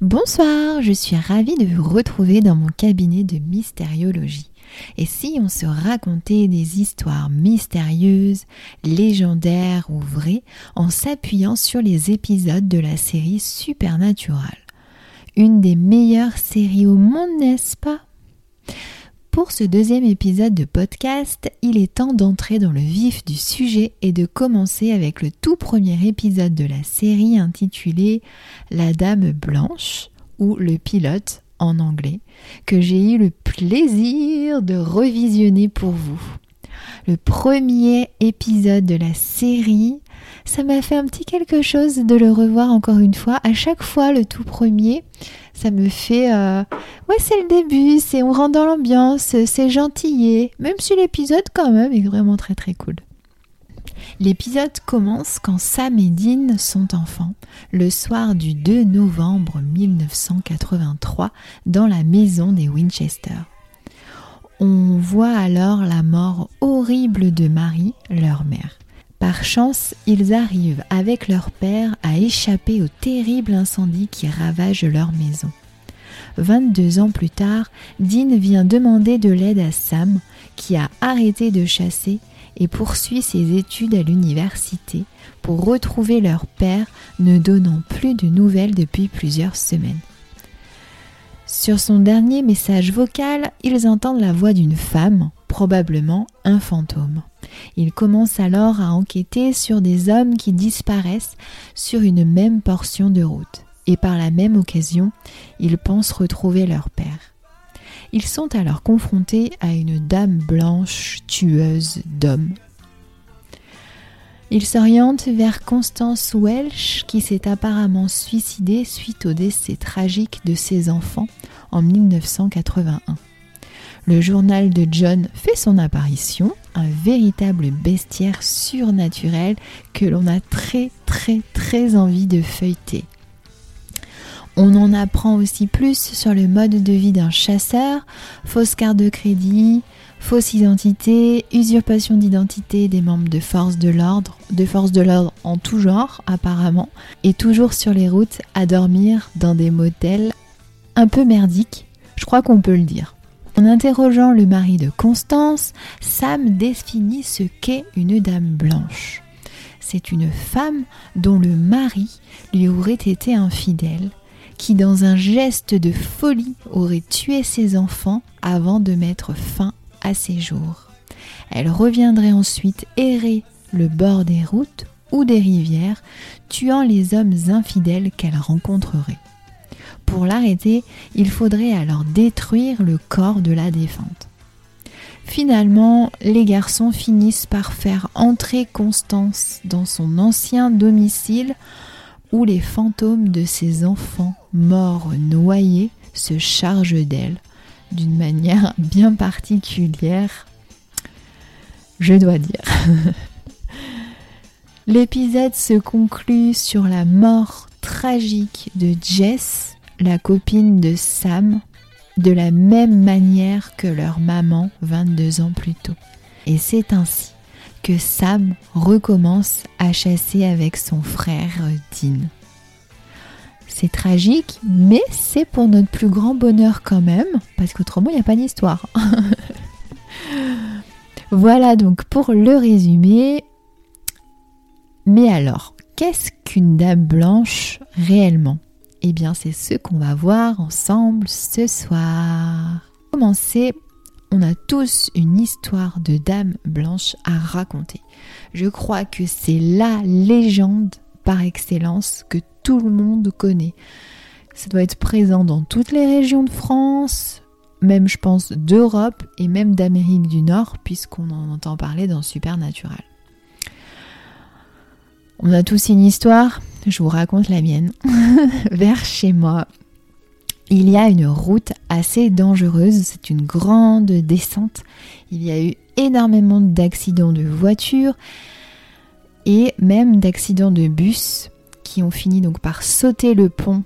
Bonsoir, je suis ravie de vous retrouver dans mon cabinet de mystériologie. Et si on se racontait des histoires mystérieuses, légendaires ou vraies en s'appuyant sur les épisodes de la série Supernatural Une des meilleures séries au monde, n'est-ce pas? Pour ce deuxième épisode de podcast, il est temps d'entrer dans le vif du sujet et de commencer avec le tout premier épisode de la série intitulé La Dame Blanche ou Le Pilote en anglais, que j'ai eu le plaisir de revisionner pour vous. Le premier épisode de la série, ça m'a fait un petit quelque chose de le revoir encore une fois. À chaque fois, le tout premier, ça me fait euh, ouais c'est le début c'est on rentre dans l'ambiance c'est gentillé même si l'épisode quand même est vraiment très très cool L'épisode commence quand Sam et Dean sont enfants, le soir du 2 novembre 1983, dans la maison des Winchester. On voit alors la mort horrible de Marie, leur mère. Par chance, ils arrivent avec leur père à échapper au terrible incendie qui ravage leur maison. 22 ans plus tard, Dean vient demander de l'aide à Sam, qui a arrêté de chasser et poursuit ses études à l'université pour retrouver leur père, ne donnant plus de nouvelles depuis plusieurs semaines. Sur son dernier message vocal, ils entendent la voix d'une femme, probablement un fantôme. Il commence alors à enquêter sur des hommes qui disparaissent sur une même portion de route. Et par la même occasion, ils pensent retrouver leur père. Ils sont alors confrontés à une dame blanche tueuse d'hommes. Ils s'orientent vers Constance Welsh qui s'est apparemment suicidée suite au décès tragique de ses enfants en 1981. Le journal de John fait son apparition, un véritable bestiaire surnaturel que l'on a très très très envie de feuilleter. On en apprend aussi plus sur le mode de vie d'un chasseur, fausse carte de crédit, fausse identité, usurpation d'identité des membres de force de l'ordre, de force de l'ordre en tout genre apparemment, et toujours sur les routes à dormir dans des motels un peu merdiques, je crois qu'on peut le dire. En interrogeant le mari de Constance, Sam définit ce qu'est une dame blanche. C'est une femme dont le mari lui aurait été infidèle, qui dans un geste de folie aurait tué ses enfants avant de mettre fin à ses jours. Elle reviendrait ensuite errer le bord des routes ou des rivières, tuant les hommes infidèles qu'elle rencontrerait. Pour l'arrêter, il faudrait alors détruire le corps de la défunte. Finalement, les garçons finissent par faire entrer Constance dans son ancien domicile où les fantômes de ses enfants morts noyés se chargent d'elle d'une manière bien particulière, je dois dire. L'épisode se conclut sur la mort tragique de Jess la copine de Sam de la même manière que leur maman 22 ans plus tôt. Et c'est ainsi que Sam recommence à chasser avec son frère Dean. C'est tragique, mais c'est pour notre plus grand bonheur quand même, parce qu'autrement il n'y a pas d'histoire. voilà donc pour le résumé. Mais alors, qu'est-ce qu'une dame blanche réellement? Eh bien, c'est ce qu'on va voir ensemble ce soir. Commencer, on a tous une histoire de dame blanche à raconter. Je crois que c'est la légende par excellence que tout le monde connaît. Ça doit être présent dans toutes les régions de France, même je pense d'Europe et même d'Amérique du Nord, puisqu'on en entend parler dans Supernatural. On a tous une histoire, je vous raconte la mienne. Vers chez moi, il y a une route assez dangereuse, c'est une grande descente. Il y a eu énormément d'accidents de voitures et même d'accidents de bus qui ont fini donc par sauter le pont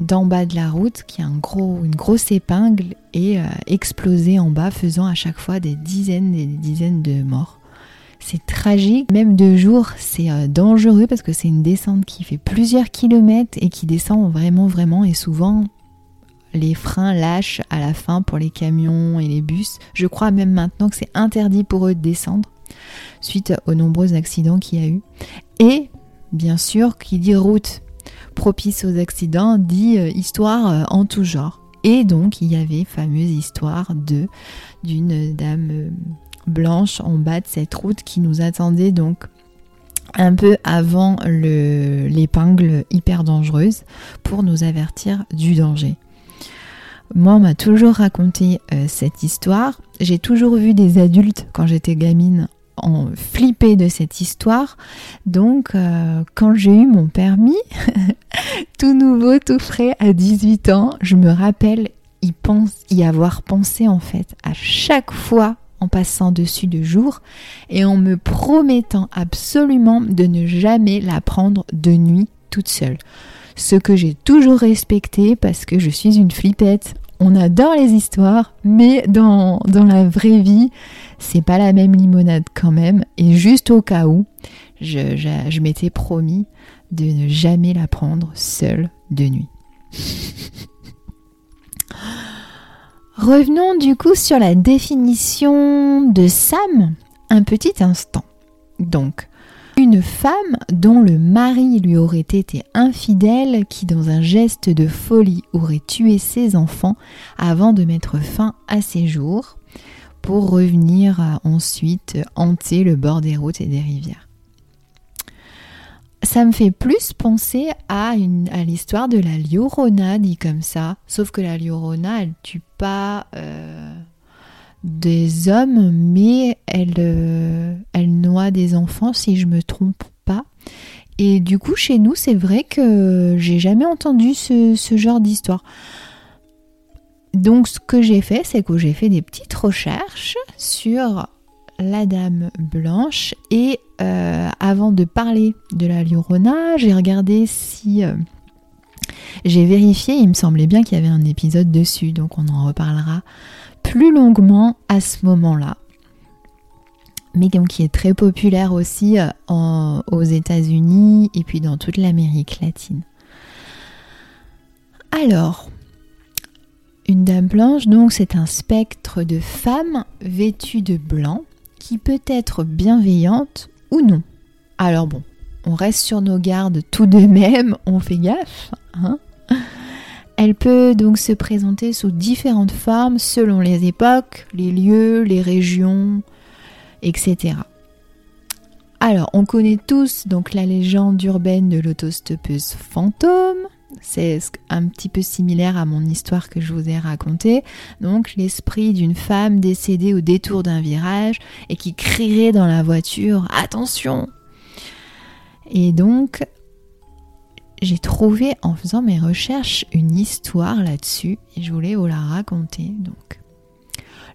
d'en bas de la route, qui a une grosse épingle, et euh, exploser en bas, faisant à chaque fois des dizaines et des dizaines de morts. c'est tragique. Même de jour, c'est euh, dangereux parce que c'est une descente qui fait plusieurs kilomètres et qui descend vraiment, vraiment. Et souvent, les freins lâchent à la fin pour les camions et les bus. Je crois même maintenant que c'est interdit pour eux de descendre suite aux nombreux accidents qu'il y a eu. Et bien sûr, qui dit route propice aux accidents dit euh, histoire euh, en tout genre. Et donc, il y avait fameuse histoire de d'une dame euh, blanche en bas de cette route qui nous attendait donc un peu avant l'épingle hyper dangereuse pour nous avertir du danger. Moi, on m'a toujours raconté cette histoire. J'ai toujours vu des adultes, quand j'étais gamine, en flipper de cette histoire. Donc, euh, quand j'ai eu mon permis, tout nouveau, tout frais, à 18 ans, je me rappelle y, pense, y avoir pensé en fait à chaque fois en passant dessus de jour et en me promettant absolument de ne jamais la prendre de nuit toute seule. Ce que j'ai toujours respecté parce que je suis une flippette on adore les histoires, mais dans, dans la vraie vie, c'est pas la même limonade quand même. Et juste au cas où, je, m'étais promis de ne jamais la prendre seule de nuit. Revenons du coup sur la définition de Sam un petit instant. Donc, une femme dont le mari lui aurait été infidèle, qui dans un geste de folie aurait tué ses enfants avant de mettre fin à ses jours, pour revenir ensuite hanter le bord des routes et des rivières. Ça me fait plus penser à, à l'histoire de la Liorona, dit comme ça, sauf que la Liorona, elle tue pas... Euh, des hommes, mais elle, euh, elle noie des enfants, si je me trompe pas. Et du coup, chez nous, c'est vrai que j'ai jamais entendu ce, genre d'histoire. Donc, ce que j'ai fait, c'est que j'ai fait des petites recherches sur la Dame Blanche et euh, avant de parler de la Llorona, j'ai regardé si euh, j'ai vérifié. Il me semblait bien qu'il y avait un épisode dessus, donc on en reparlera plus longuement à ce moment-là, mais qui est très populaire aussi euh, aux États-Unis et puis dans toute l'Amérique latine. Alors, une dame blanche, donc, c'est un spectre de femme vêtue de blanc qui peut être bienveillante ou non. Alors bon, on reste sur nos gardes tout de même, on fait gaffe. Hein elle peut donc se présenter sous différentes formes selon les époques, les lieux, les régions, etc. Alors, on connaît tous donc la légende urbaine de l'autostoppeuse fantôme. C'est un petit peu similaire à mon histoire que je vous ai racontée. Donc, l'esprit d'une femme décédée au détour d'un virage et qui crierait dans la voiture Attention Et donc, j'ai trouvé en faisant mes recherches une histoire là-dessus et je voulais vous la raconter. Donc,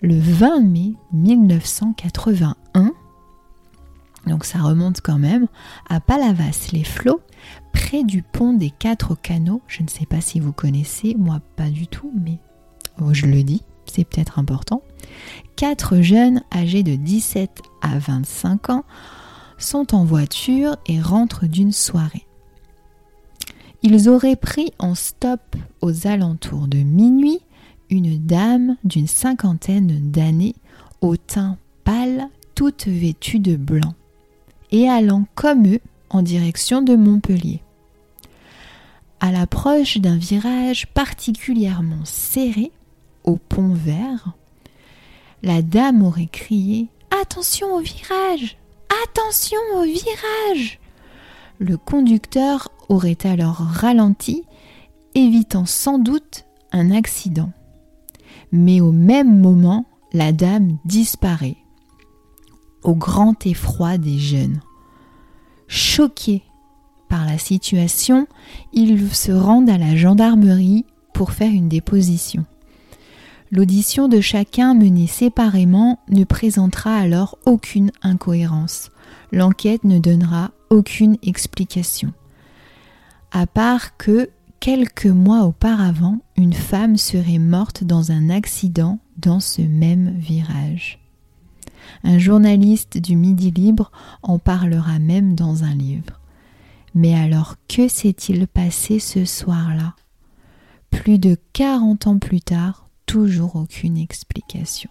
le 20 mai 1981, donc ça remonte quand même, à Palavas-les-Flots, près du pont des Quatre Canaux. Je ne sais pas si vous connaissez, moi pas du tout, mais oh, je le dis, c'est peut-être important. Quatre jeunes âgés de 17 à 25 ans sont en voiture et rentrent d'une soirée. Ils auraient pris en stop aux alentours de minuit une dame d'une cinquantaine d'années, au teint pâle, toute vêtue de blanc, et allant comme eux en direction de Montpellier. À l'approche d'un virage particulièrement serré, au pont vert, la dame aurait crié Attention au virage Attention au virage Le conducteur aurait alors ralenti, évitant sans doute un accident. Mais au même moment, la dame disparaît, au grand effroi des jeunes. Choqués par la situation, ils se rendent à la gendarmerie pour faire une déposition. L'audition de chacun menée séparément ne présentera alors aucune incohérence. L'enquête ne donnera aucune explication à part que quelques mois auparavant, une femme serait morte dans un accident dans ce même virage. Un journaliste du Midi Libre en parlera même dans un livre. Mais alors que s'est-il passé ce soir-là? Plus de 40 ans plus tard, toujours aucune explication.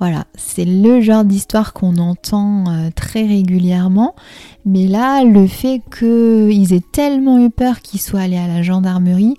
Voilà, c'est le genre d'histoire qu'on entend euh, très régulièrement. Mais là, le fait qu'ils aient tellement eu peur qu'ils soient allés à la gendarmerie,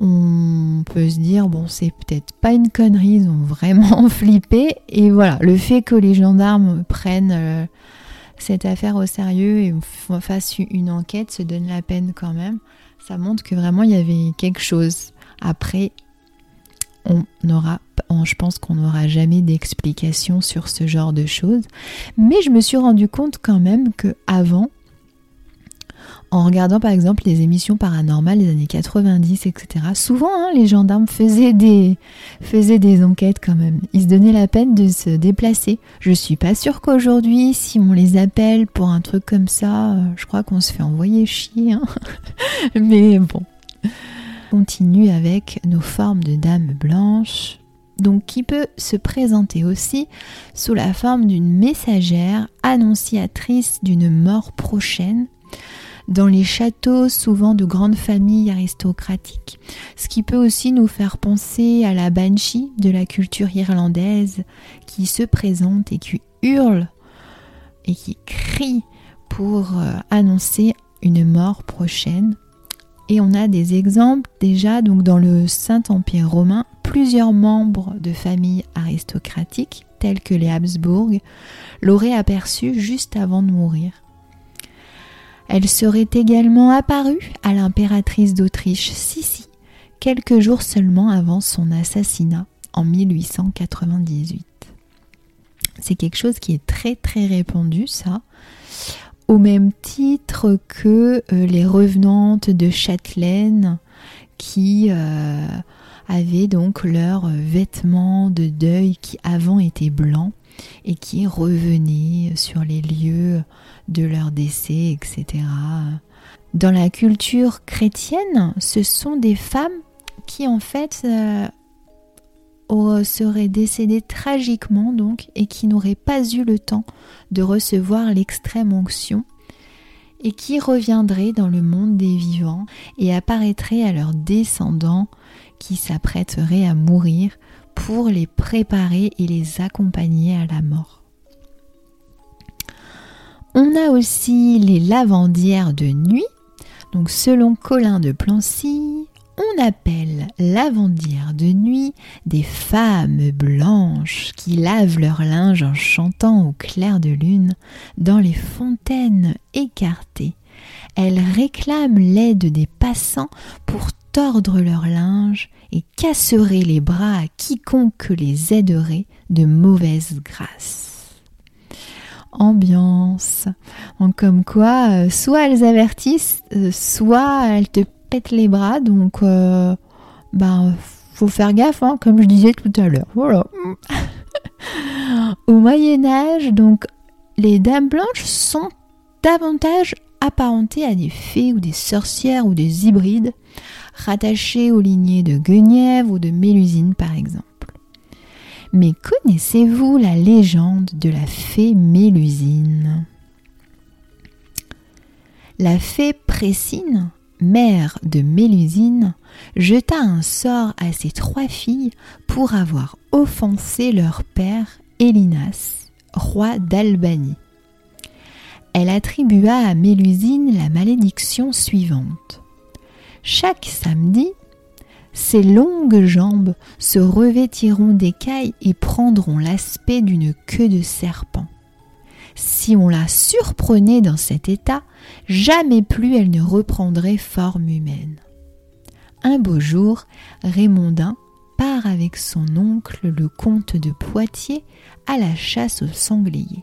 on peut se dire, bon, c'est peut-être pas une connerie, ils ont vraiment flippé. Et voilà, le fait que les gendarmes prennent euh, cette affaire au sérieux et fassent une enquête se donne la peine quand même. Ça montre que vraiment il y avait quelque chose. Après, on aura, je pense qu'on n'aura jamais d'explication sur ce genre de choses. Mais je me suis rendu compte quand même que avant, en regardant par exemple les émissions paranormales des années 90, etc. Souvent, hein, les gendarmes faisaient des, enquêtes quand même. Ils se donnaient la peine de se déplacer. Je suis pas sûre qu'aujourd'hui, si on les appelle pour un truc comme ça, euh, je crois qu'on se fait envoyer chier. Hein. Mais bon continue avec nos formes de dames blanches, donc qui peut se présenter aussi sous la forme d'une messagère annonciatrice d'une mort prochaine dans les châteaux souvent de grandes familles aristocratiques, ce qui peut aussi nous faire penser à la banshee de la culture irlandaise qui se présente et qui hurle et qui crie pour euh, annoncer une mort prochaine et on a des exemples déjà donc dans le Saint-Empire romain, plusieurs membres de familles aristocratiques tels que les Habsbourg l'auraient aperçu juste avant de mourir. Elle serait également apparue à l'impératrice d'Autriche Sissi quelques jours seulement avant son assassinat en 1898. C'est quelque chose qui est très très répandu ça au même titre que euh, les revenantes de Châtelaine qui euh, avaient donc leurs vêtements de deuil qui avant étaient blancs et qui revenaient sur les lieux de leur décès, etc. Dans la culture chrétienne, ce sont des femmes qui en fait euh, serait décédé tragiquement donc et qui n'aurait pas eu le temps de recevoir l'extrême onction et qui reviendrait dans le monde des vivants et apparaîtrait à leurs descendants qui s'apprêteraient à mourir pour les préparer et les accompagner à la mort. On a aussi les lavandières de nuit. Donc selon Colin de Plancy, on appelle lavandières de nuit des femmes blanches qui lavent leur linge en chantant au clair de lune dans les fontaines écartées. Elles réclament l'aide des passants pour tordre leur linge et casseraient les bras à quiconque les aiderait de mauvaise grâce ambiance. comme quoi, euh, soit elles avertissent, euh, soit elles te pète les bras, donc euh, ben faut faire gaffe, hein, comme je disais tout à l'heure. Voilà. Au Moyen Âge, donc les dames blanches sont davantage apparentées à des fées ou des sorcières ou des hybrides, rattachées aux lignées de Guenièvre ou de Mélusine par exemple. Mais connaissez-vous la légende de la fée Mélusine? La fée Précine mère de Mélusine, jeta un sort à ses trois filles pour avoir offensé leur père Élinas, roi d'Albanie. Elle attribua à Mélusine la malédiction suivante. Chaque samedi, ses longues jambes se revêtiront d'écailles et prendront l'aspect d'une queue de serpent. Si on la surprenait dans cet état, jamais plus elle ne reprendrait forme humaine. Un beau jour, Raymondin part avec son oncle le comte de Poitiers à la chasse au sanglier.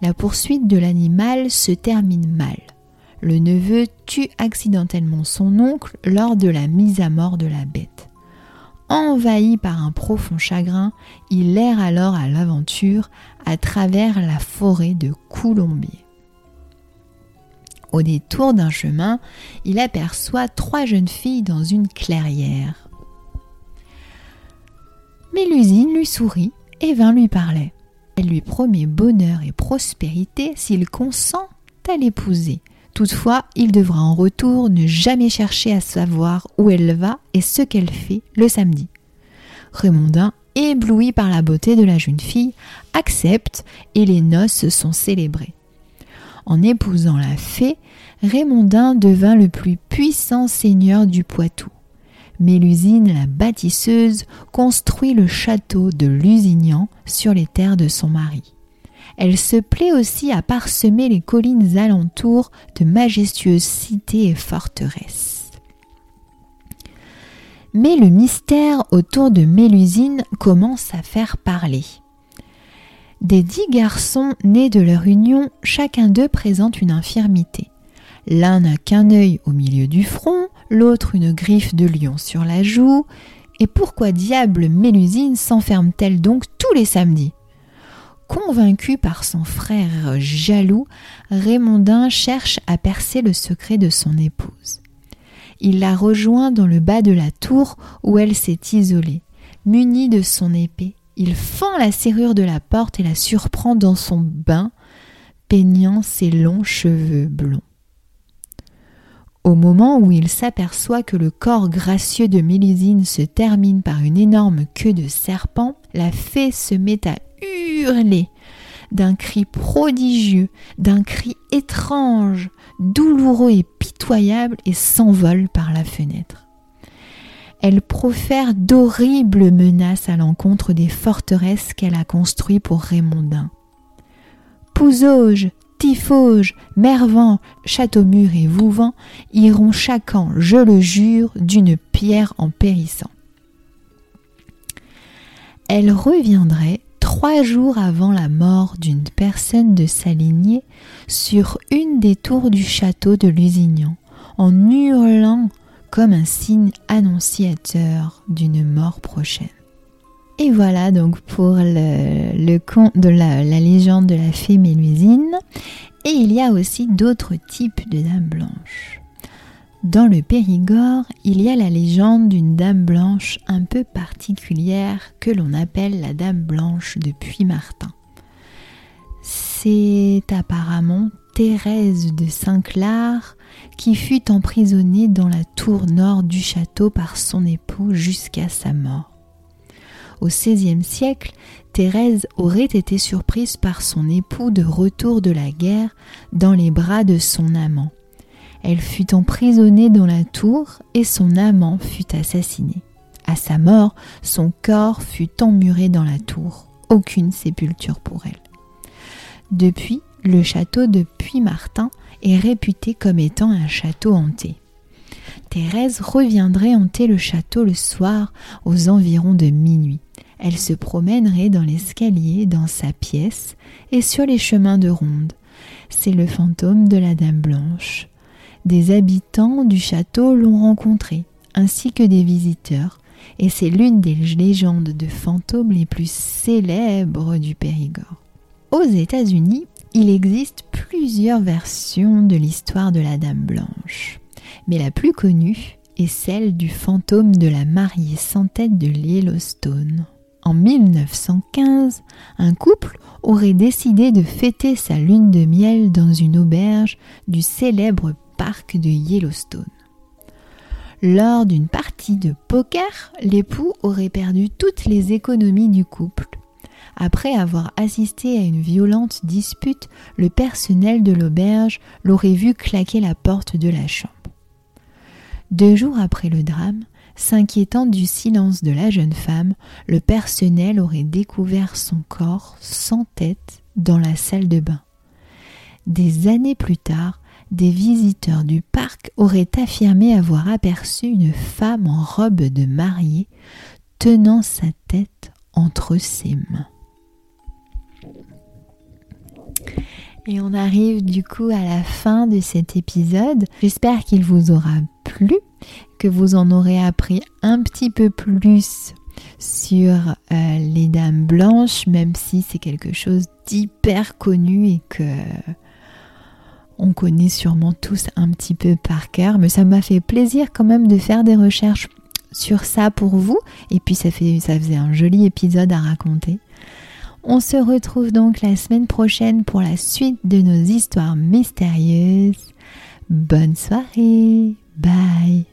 La poursuite de l'animal se termine mal. Le neveu tue accidentellement son oncle lors de la mise à mort de la bête. Envahi par un profond chagrin, il erre alors à l'aventure à travers la forêt de Coulombier. Au détour d'un chemin, il aperçoit trois jeunes filles dans une clairière. Mélusine lui sourit et vint lui parler. Elle lui promet bonheur et prospérité s'il consent à l'épouser. Toutefois, il devra en retour ne jamais chercher à savoir où elle va et ce qu'elle fait le samedi. Raymondin, ébloui par la beauté de la jeune fille, accepte et les noces sont célébrées. En épousant la fée, Raymondin devint le plus puissant seigneur du Poitou. Mélusine, la bâtisseuse, construit le château de Lusignan sur les terres de son mari. Elle se plaît aussi à parsemer les collines alentours de majestueuses cités et forteresses. Mais le mystère autour de Mélusine commence à faire parler. Des dix garçons nés de leur union, chacun d'eux présente une infirmité. L'un n'a qu'un œil au milieu du front, l'autre une griffe de lion sur la joue. Et pourquoi diable Mélusine s'enferme-t-elle donc tous les samedis? Convaincu par son frère jaloux, Raymondin cherche à percer le secret de son épouse. Il la rejoint dans le bas de la tour où elle s'est isolée. Muni de son épée, il fend la serrure de la porte et la surprend dans son bain, peignant ses longs cheveux blonds. Au moment où il s'aperçoit que le corps gracieux de Mélusine se termine par une énorme queue de serpent, la fée se met à d'un cri prodigieux, d'un cri étrange, douloureux et pitoyable et s'envole par la fenêtre. Elle profère d'horribles menaces à l'encontre des forteresses qu'elle a construites pour Raymondin. Pouzauge, Tifauge, Mervan, Châteaumur et Vouvant iront chacun, je le jure, d'une pierre en périssant. Elle reviendrait trois jours avant la mort d'une personne de sa lignée sur une des tours du château de Lusignan, en hurlant comme un signe annonciateur d'une mort prochaine. Et voilà donc pour le, conte de la, légende de la fée Mélusine. Et il y a aussi d'autres types de dames blanches. Dans le Périgord, il y a la légende d'une dame blanche un peu particulière que l'on appelle la dame blanche de Puy-Martin. C'est apparemment Thérèse de Saint-Clar qui fut emprisonnée dans la tour nord du château par son époux jusqu'à sa mort. Au XVIe siècle, Thérèse aurait été surprise par son époux de retour de la guerre dans les bras de son amant. Elle fut emprisonnée dans la tour et son amant fut assassiné. À sa mort, son corps fut emmuré dans la tour. Aucune sépulture pour elle. Depuis, le château de Puy-Martin est réputé comme étant un château hanté. Thérèse reviendrait hanter le château le soir aux environs de minuit. Elle se promènerait dans l'escalier, dans sa pièce et sur les chemins de ronde. C'est le fantôme de la Dame Blanche. Des habitants du château l'ont rencontré, ainsi que des visiteurs, et c'est l'une des légendes de fantômes les plus célèbres du Périgord. Aux États-Unis, il existe plusieurs versions de l'histoire de la Dame Blanche mais la plus connue est celle du fantôme de la mariée sans tête de Yellowstone. En 1915, un couple aurait décidé de fêter sa lune de miel dans une auberge du célèbre de Yellowstone. Lors d'une partie de poker, l'époux aurait perdu toutes les économies du couple. Après avoir assisté à une violente dispute, le personnel de l'auberge l'aurait vu claquer la porte de la chambre. Deux jours après le drame, s'inquiétant du silence de la jeune femme, le personnel aurait découvert son corps sans tête dans la salle de bain. Des années plus tard, des visiteurs du parc auraient affirmé avoir aperçu une femme en robe de mariée tenant sa tête entre ses mains. Et on arrive du coup à la fin de cet épisode. J'espère qu'il vous aura plu, que vous en aurez appris un petit peu plus sur euh, les dames blanches, même si c'est quelque chose d'hyper connu et que on connaît sûrement tous un petit peu par cœur. Mais ça m'a fait plaisir quand même de faire des recherches sur ça pour vous. Et puis ça, fait, ça faisait un joli épisode à raconter. On se retrouve donc la semaine prochaine pour la suite de nos histoires mystérieuses. Bonne soirée. Bye.